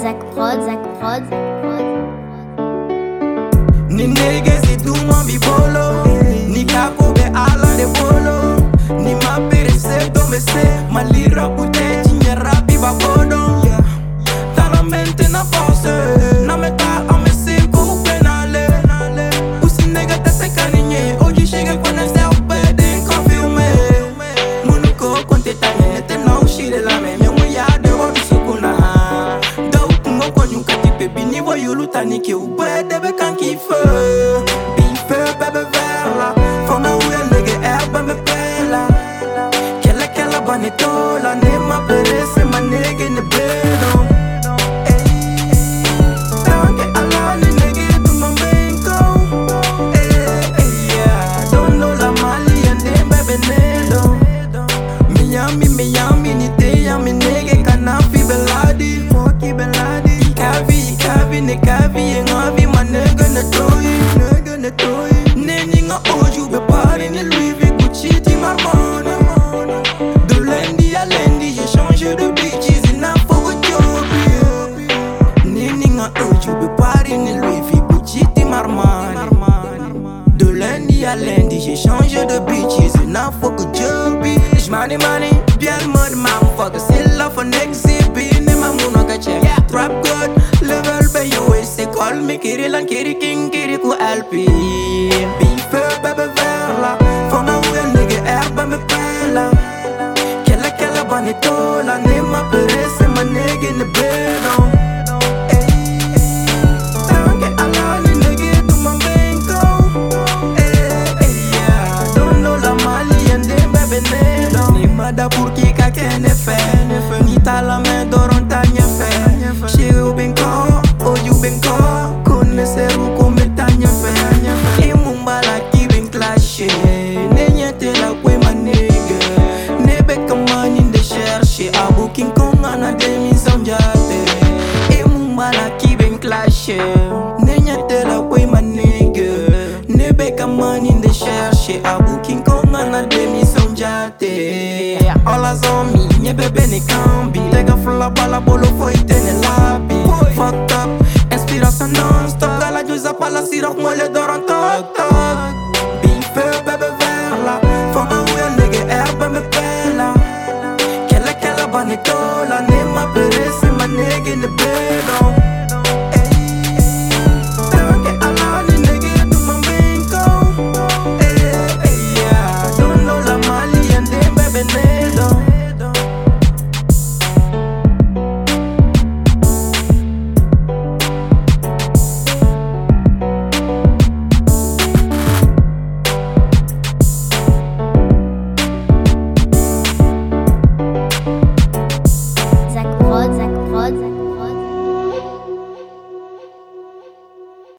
Zach Prod, Zach Prod, Prod. Bini wa yulu tani ke ube debe kan kife Bife bebe verla Fona Ikavi, ikavi, ne kavi, yengavi ma nega ne toyi Nega ne toyi. Neni nga oju be pari ne Gucci ti Marmona De lundi à lundi j'ai changé de bitches et n'a pas de job Neni nga oju be pari ne Gucci ti Marmona de lundi à lundi, j'ai changé de bitches et n'a fuck a job J'money money, ne ma perese ma nigga ne bedo Tanke ala ni nigga tu ma benko Eh, eh, yeah. Don't know la mali and them. Bebe nedo Ni mada pour ki ka kene fe Ni ta la me lâcher. Nenyatela, way ma nigga. Nebeka money de chercher. Abu King Kong en a demi son jate. All as on me, nye bebe ne kambi. Tega flop a la bolo foi tene labi. Fucked up, inspiration non-stop. Gala news a pala sirok mole doran tok tok. Big feu bebe verla. Fama ou yon nigga erbe me pela. Kela kela banitola. Ne ma pere ma nigga ne bela.